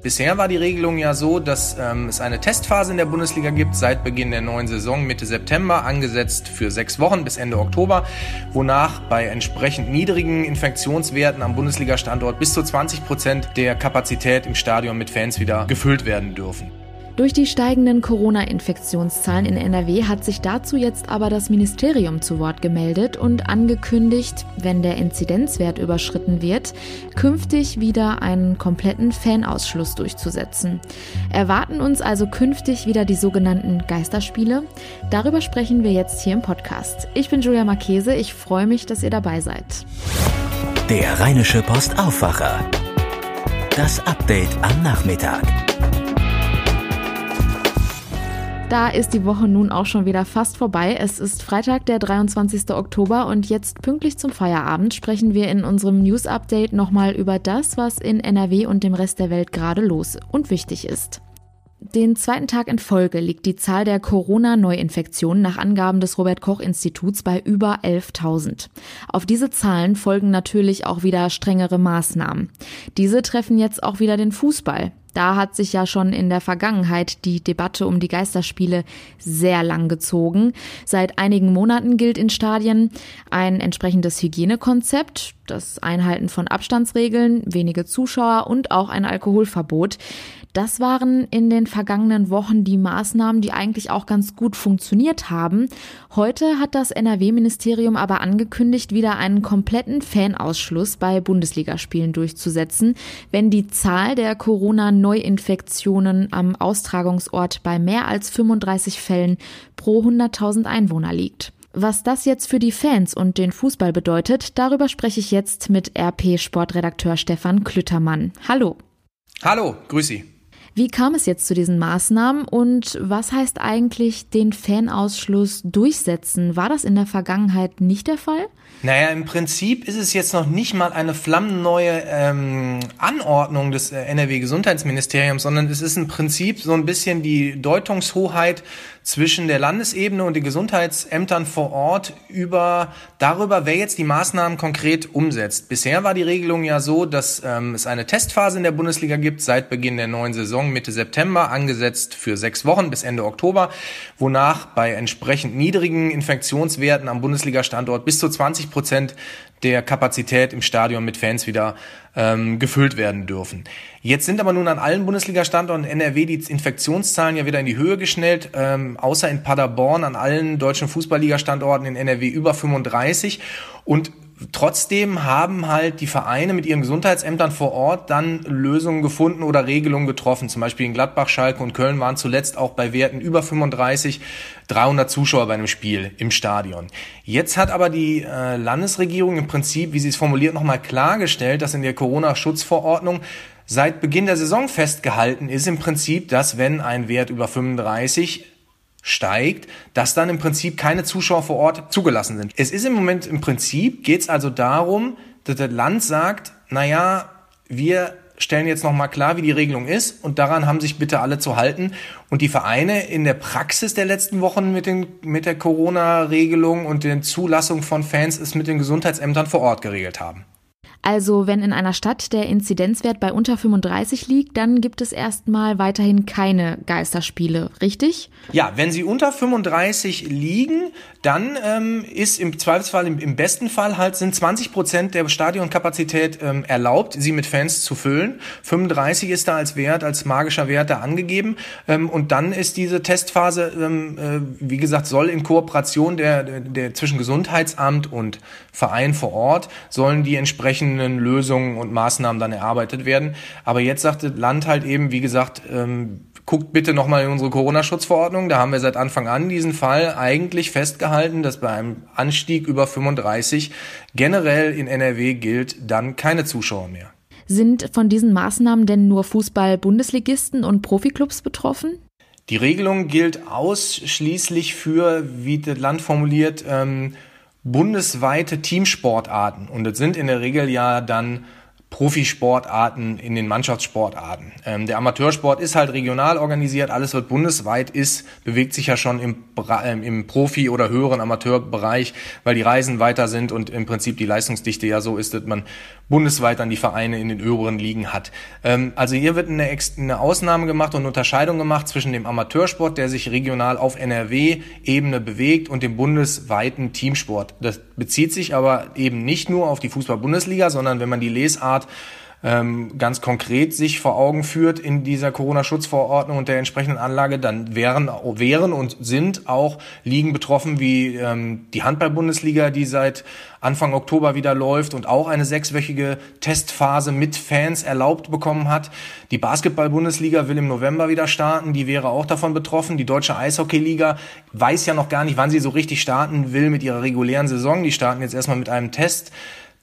Bisher war die Regelung ja so, dass ähm, es eine Testphase in der Bundesliga gibt seit Beginn der neuen Saison Mitte September, angesetzt für sechs Wochen bis Ende Oktober, wonach bei entsprechend niedrigen Infektionswerten am Bundesliga-Standort bis zu 20 Prozent der Kapazität im Stadion mit Fans wieder gefüllt werden dürfen. Durch die steigenden Corona-Infektionszahlen in NRW hat sich dazu jetzt aber das Ministerium zu Wort gemeldet und angekündigt, wenn der Inzidenzwert überschritten wird, künftig wieder einen kompletten Fanausschluss durchzusetzen. Erwarten uns also künftig wieder die sogenannten Geisterspiele? Darüber sprechen wir jetzt hier im Podcast. Ich bin Julia Marchese, ich freue mich, dass ihr dabei seid. Der Rheinische Post Aufwacher. Das Update am Nachmittag. Da ist die Woche nun auch schon wieder fast vorbei. Es ist Freitag, der 23. Oktober und jetzt pünktlich zum Feierabend sprechen wir in unserem News Update nochmal über das, was in NRW und dem Rest der Welt gerade los und wichtig ist. Den zweiten Tag in Folge liegt die Zahl der Corona-Neuinfektionen nach Angaben des Robert Koch Instituts bei über 11.000. Auf diese Zahlen folgen natürlich auch wieder strengere Maßnahmen. Diese treffen jetzt auch wieder den Fußball. Da hat sich ja schon in der Vergangenheit die Debatte um die Geisterspiele sehr lang gezogen. Seit einigen Monaten gilt in Stadien ein entsprechendes Hygienekonzept, das Einhalten von Abstandsregeln, wenige Zuschauer und auch ein Alkoholverbot. Das waren in den vergangenen Wochen die Maßnahmen, die eigentlich auch ganz gut funktioniert haben. Heute hat das NRW-Ministerium aber angekündigt, wieder einen kompletten Fanausschluss bei Bundesligaspielen durchzusetzen, wenn die Zahl der Corona-Neuinfektionen am Austragungsort bei mehr als 35 Fällen pro 100.000 Einwohner liegt. Was das jetzt für die Fans und den Fußball bedeutet, darüber spreche ich jetzt mit RP-Sportredakteur Stefan Klüttermann. Hallo. Hallo, grüß Sie. Wie kam es jetzt zu diesen Maßnahmen und was heißt eigentlich den Fanausschluss durchsetzen? War das in der Vergangenheit nicht der Fall? Naja, im Prinzip ist es jetzt noch nicht mal eine flammenneue ähm, Anordnung des äh, NRW-Gesundheitsministeriums, sondern es ist im Prinzip so ein bisschen die Deutungshoheit zwischen der Landesebene und den Gesundheitsämtern vor Ort über darüber, wer jetzt die Maßnahmen konkret umsetzt. Bisher war die Regelung ja so, dass ähm, es eine Testphase in der Bundesliga gibt seit Beginn der neuen Saison Mitte September, angesetzt für sechs Wochen bis Ende Oktober, wonach bei entsprechend niedrigen Infektionswerten am Bundesliga-Standort bis zu 20 Prozent der Kapazität im Stadion mit Fans wieder ähm, gefüllt werden dürfen. Jetzt sind aber nun an allen Bundesliga-Standorten NRW die Infektionszahlen ja wieder in die Höhe geschnellt, ähm, außer in Paderborn an allen deutschen Fußballliga-Standorten in NRW über 35 und Trotzdem haben halt die Vereine mit ihren Gesundheitsämtern vor Ort dann Lösungen gefunden oder Regelungen getroffen. Zum Beispiel in Gladbach, Schalke und Köln waren zuletzt auch bei Werten über 35 300 Zuschauer bei einem Spiel im Stadion. Jetzt hat aber die äh, Landesregierung im Prinzip, wie sie es formuliert, nochmal klargestellt, dass in der Corona-Schutzverordnung seit Beginn der Saison festgehalten ist im Prinzip, dass wenn ein Wert über 35 steigt, dass dann im Prinzip keine Zuschauer vor Ort zugelassen sind. Es ist im Moment im Prinzip, geht es also darum, dass das Land sagt, naja, wir stellen jetzt nochmal klar, wie die Regelung ist und daran haben sich bitte alle zu halten. Und die Vereine in der Praxis der letzten Wochen mit, den, mit der Corona-Regelung und den Zulassung von Fans es mit den Gesundheitsämtern vor Ort geregelt haben. Also wenn in einer Stadt der Inzidenzwert bei unter 35 liegt, dann gibt es erstmal weiterhin keine Geisterspiele, richtig? Ja, wenn sie unter 35 liegen, dann ähm, ist im Zweifelsfall, im, im, besten Fall halt sind 20 Prozent der Stadionkapazität ähm, erlaubt, sie mit Fans zu füllen. 35 ist da als Wert, als magischer Wert da angegeben. Ähm, und dann ist diese Testphase, ähm, äh, wie gesagt, soll in Kooperation der, der, der zwischen Gesundheitsamt und Verein vor Ort, sollen die entsprechend entsprechenden Lösungen und Maßnahmen dann erarbeitet werden. Aber jetzt sagt das Land halt eben, wie gesagt, ähm, guckt bitte nochmal in unsere Corona-Schutzverordnung. Da haben wir seit Anfang an diesen Fall eigentlich festgehalten, dass bei einem Anstieg über 35 generell in NRW gilt dann keine Zuschauer mehr. Sind von diesen Maßnahmen denn nur Fußball-Bundesligisten und Profiklubs betroffen? Die Regelung gilt ausschließlich für, wie das Land formuliert, ähm, bundesweite Teamsportarten. Und das sind in der Regel ja dann Profisportarten in den Mannschaftssportarten. Ähm, der Amateursport ist halt regional organisiert, alles wird bundesweit ist, bewegt sich ja schon im, äh, im Profi- oder höheren Amateurbereich, weil die Reisen weiter sind und im Prinzip die Leistungsdichte ja so ist, dass man bundesweit dann die Vereine in den höheren Ligen hat. Ähm, also hier wird eine, eine Ausnahme gemacht und Unterscheidung gemacht zwischen dem Amateursport, der sich regional auf NRW-Ebene bewegt, und dem bundesweiten Teamsport. Das bezieht sich aber eben nicht nur auf die Fußball-Bundesliga, sondern wenn man die Lesart ähm, ganz konkret sich vor Augen führt in dieser Corona-Schutzverordnung und der entsprechenden Anlage, dann wären, wären und sind auch Ligen betroffen wie ähm, die Handball-Bundesliga, die seit Anfang Oktober wieder läuft und auch eine sechswöchige Testphase mit Fans erlaubt bekommen hat. Die Basketball-Bundesliga will im November wieder starten, die wäre auch davon betroffen. Die Deutsche Eishockey-Liga weiß ja noch gar nicht, wann sie so richtig starten will mit ihrer regulären Saison. Die starten jetzt erstmal mit einem Test.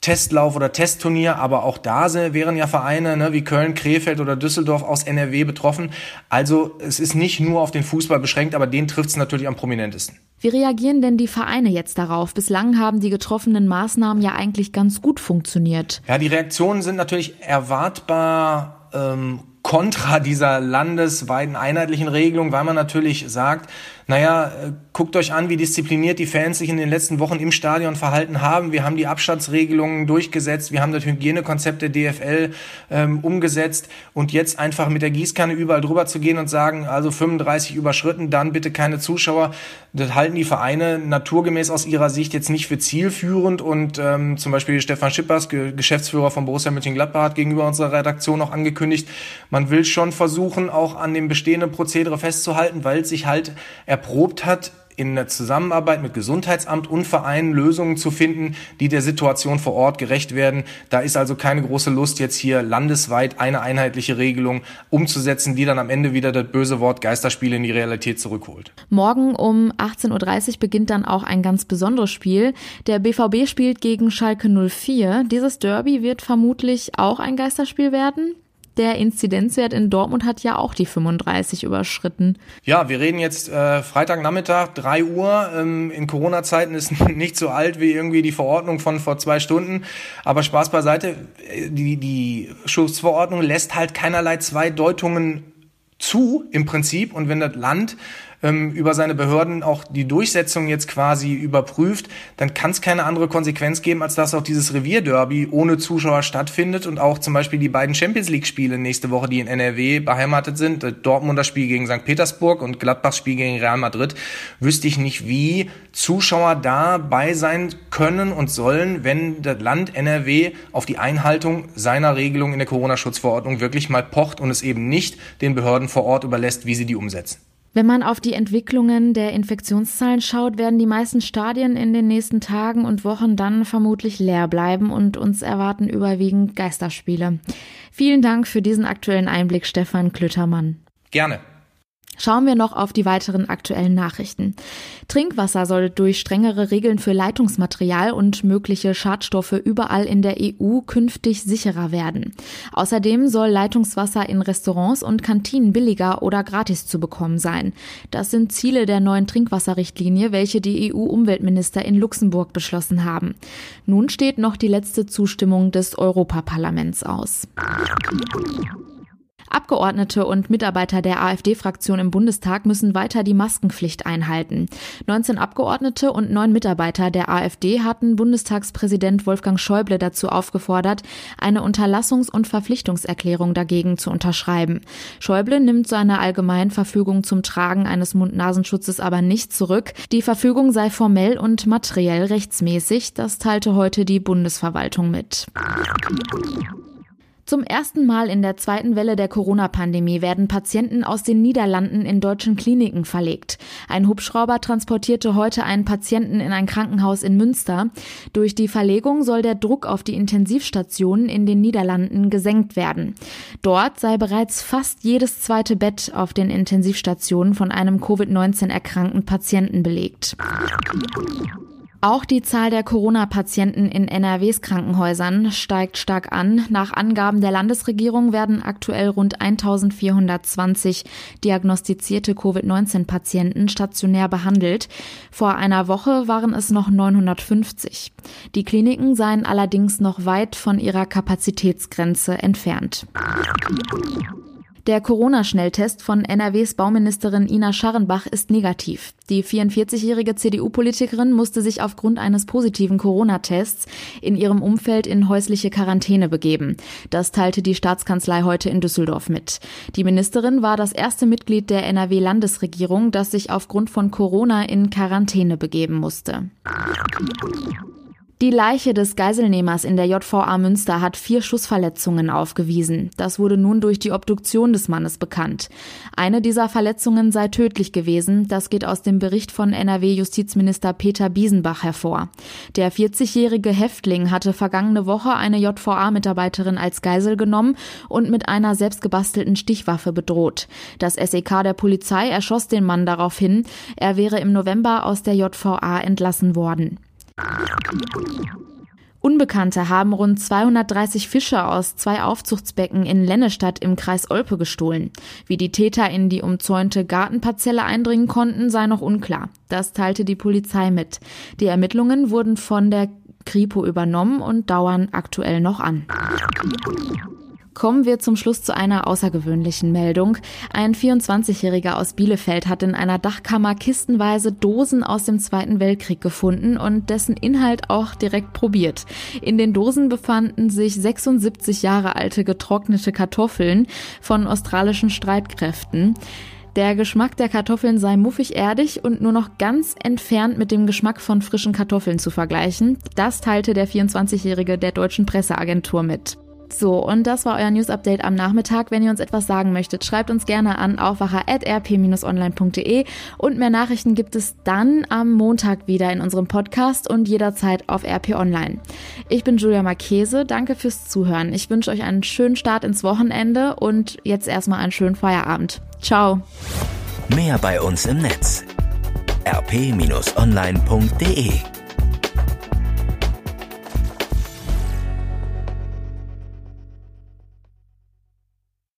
Testlauf oder Testturnier, aber auch da wären ja Vereine ne, wie Köln, Krefeld oder Düsseldorf aus NRW betroffen. Also es ist nicht nur auf den Fußball beschränkt, aber den trifft es natürlich am prominentesten. Wie reagieren denn die Vereine jetzt darauf? Bislang haben die getroffenen Maßnahmen ja eigentlich ganz gut funktioniert. Ja, die Reaktionen sind natürlich erwartbar. Ähm, kontra dieser landesweiten einheitlichen Regelung, weil man natürlich sagt, naja, äh, guckt euch an, wie diszipliniert die Fans sich in den letzten Wochen im Stadion verhalten haben. Wir haben die Abstandsregelungen durchgesetzt, wir haben das Hygienekonzept der DFL ähm, umgesetzt. Und jetzt einfach mit der Gießkanne überall drüber zu gehen und sagen, also 35 überschritten, dann bitte keine Zuschauer, das halten die Vereine naturgemäß aus ihrer Sicht jetzt nicht für zielführend. Und ähm, zum Beispiel Stefan Schippers, Ge Geschäftsführer von Borussia Mönchengladbach, hat gegenüber unserer Redaktion auch angekündigt, man will schon versuchen, auch an dem bestehenden Prozedere festzuhalten, weil sich halt erprobt hat, in der Zusammenarbeit mit Gesundheitsamt und Vereinen Lösungen zu finden, die der Situation vor Ort gerecht werden. Da ist also keine große Lust, jetzt hier landesweit eine einheitliche Regelung umzusetzen, die dann am Ende wieder das böse Wort Geisterspiele in die Realität zurückholt. Morgen um 18.30 Uhr beginnt dann auch ein ganz besonderes Spiel. Der BVB spielt gegen Schalke 04. Dieses Derby wird vermutlich auch ein Geisterspiel werden. Der Inzidenzwert in Dortmund hat ja auch die 35 überschritten. Ja, wir reden jetzt äh, Freitagnachmittag, 3 Uhr. Ähm, in Corona-Zeiten ist nicht so alt wie irgendwie die Verordnung von vor zwei Stunden. Aber Spaß beiseite, die, die Schutzverordnung lässt halt keinerlei zwei Deutungen zu im Prinzip. Und wenn das Land ähm, über seine Behörden auch die Durchsetzung jetzt quasi überprüft, dann kann es keine andere Konsequenz geben, als dass auch dieses Revierderby ohne Zuschauer stattfindet und auch zum Beispiel die beiden Champions League-Spiele nächste Woche, die in NRW beheimatet sind, Dortmunder Spiel gegen St. Petersburg und Gladbachs Spiel gegen Real Madrid, wüsste ich nicht, wie Zuschauer dabei sein können und sollen, wenn das Land NRW auf die Einhaltung seiner Regelung in der Corona-Schutzverordnung wirklich mal pocht und es eben nicht den Behörden vor Ort überlässt, wie sie die umsetzen. Wenn man auf die Entwicklungen der Infektionszahlen schaut, werden die meisten Stadien in den nächsten Tagen und Wochen dann vermutlich leer bleiben und uns erwarten überwiegend Geisterspiele. Vielen Dank für diesen aktuellen Einblick, Stefan Klüttermann. Gerne. Schauen wir noch auf die weiteren aktuellen Nachrichten. Trinkwasser soll durch strengere Regeln für Leitungsmaterial und mögliche Schadstoffe überall in der EU künftig sicherer werden. Außerdem soll Leitungswasser in Restaurants und Kantinen billiger oder gratis zu bekommen sein. Das sind Ziele der neuen Trinkwasserrichtlinie, welche die EU-Umweltminister in Luxemburg beschlossen haben. Nun steht noch die letzte Zustimmung des Europaparlaments aus. Abgeordnete und Mitarbeiter der AfD-Fraktion im Bundestag müssen weiter die Maskenpflicht einhalten. 19 Abgeordnete und neun Mitarbeiter der AfD hatten Bundestagspräsident Wolfgang Schäuble dazu aufgefordert, eine Unterlassungs- und Verpflichtungserklärung dagegen zu unterschreiben. Schäuble nimmt seine allgemeinen Verfügung zum Tragen eines Mund-Nasenschutzes aber nicht zurück. Die Verfügung sei formell und materiell rechtsmäßig, das teilte heute die Bundesverwaltung mit. Zum ersten Mal in der zweiten Welle der Corona-Pandemie werden Patienten aus den Niederlanden in deutschen Kliniken verlegt. Ein Hubschrauber transportierte heute einen Patienten in ein Krankenhaus in Münster. Durch die Verlegung soll der Druck auf die Intensivstationen in den Niederlanden gesenkt werden. Dort sei bereits fast jedes zweite Bett auf den Intensivstationen von einem Covid-19 erkrankten Patienten belegt. Auch die Zahl der Corona-Patienten in NRWs Krankenhäusern steigt stark an. Nach Angaben der Landesregierung werden aktuell rund 1420 diagnostizierte Covid-19-Patienten stationär behandelt. Vor einer Woche waren es noch 950. Die Kliniken seien allerdings noch weit von ihrer Kapazitätsgrenze entfernt. Der Corona-Schnelltest von NRWs Bauministerin Ina Scharrenbach ist negativ. Die 44-jährige CDU-Politikerin musste sich aufgrund eines positiven Corona-Tests in ihrem Umfeld in häusliche Quarantäne begeben. Das teilte die Staatskanzlei heute in Düsseldorf mit. Die Ministerin war das erste Mitglied der NRW-Landesregierung, das sich aufgrund von Corona in Quarantäne begeben musste. Die Leiche des Geiselnehmers in der JVA Münster hat vier Schussverletzungen aufgewiesen. Das wurde nun durch die Obduktion des Mannes bekannt. Eine dieser Verletzungen sei tödlich gewesen. Das geht aus dem Bericht von NRW-Justizminister Peter Biesenbach hervor. Der 40-jährige Häftling hatte vergangene Woche eine JVA-Mitarbeiterin als Geisel genommen und mit einer selbstgebastelten Stichwaffe bedroht. Das SEK der Polizei erschoss den Mann daraufhin. Er wäre im November aus der JVA entlassen worden. Unbekannte haben rund 230 Fische aus zwei Aufzuchtsbecken in Lennestadt im Kreis Olpe gestohlen. Wie die Täter in die umzäunte Gartenparzelle eindringen konnten, sei noch unklar. Das teilte die Polizei mit. Die Ermittlungen wurden von der Kripo übernommen und dauern aktuell noch an. Kommen wir zum Schluss zu einer außergewöhnlichen Meldung. Ein 24-Jähriger aus Bielefeld hat in einer Dachkammer kistenweise Dosen aus dem Zweiten Weltkrieg gefunden und dessen Inhalt auch direkt probiert. In den Dosen befanden sich 76 Jahre alte getrocknete Kartoffeln von australischen Streitkräften. Der Geschmack der Kartoffeln sei muffig-erdig und nur noch ganz entfernt mit dem Geschmack von frischen Kartoffeln zu vergleichen. Das teilte der 24-Jährige der deutschen Presseagentur mit. So, und das war euer News Update am Nachmittag. Wenn ihr uns etwas sagen möchtet, schreibt uns gerne an aufwacher.rp-online.de und mehr Nachrichten gibt es dann am Montag wieder in unserem Podcast und jederzeit auf RP Online. Ich bin Julia Marchese, danke fürs Zuhören. Ich wünsche euch einen schönen Start ins Wochenende und jetzt erstmal einen schönen Feierabend. Ciao. Mehr bei uns im Netz rp-online.de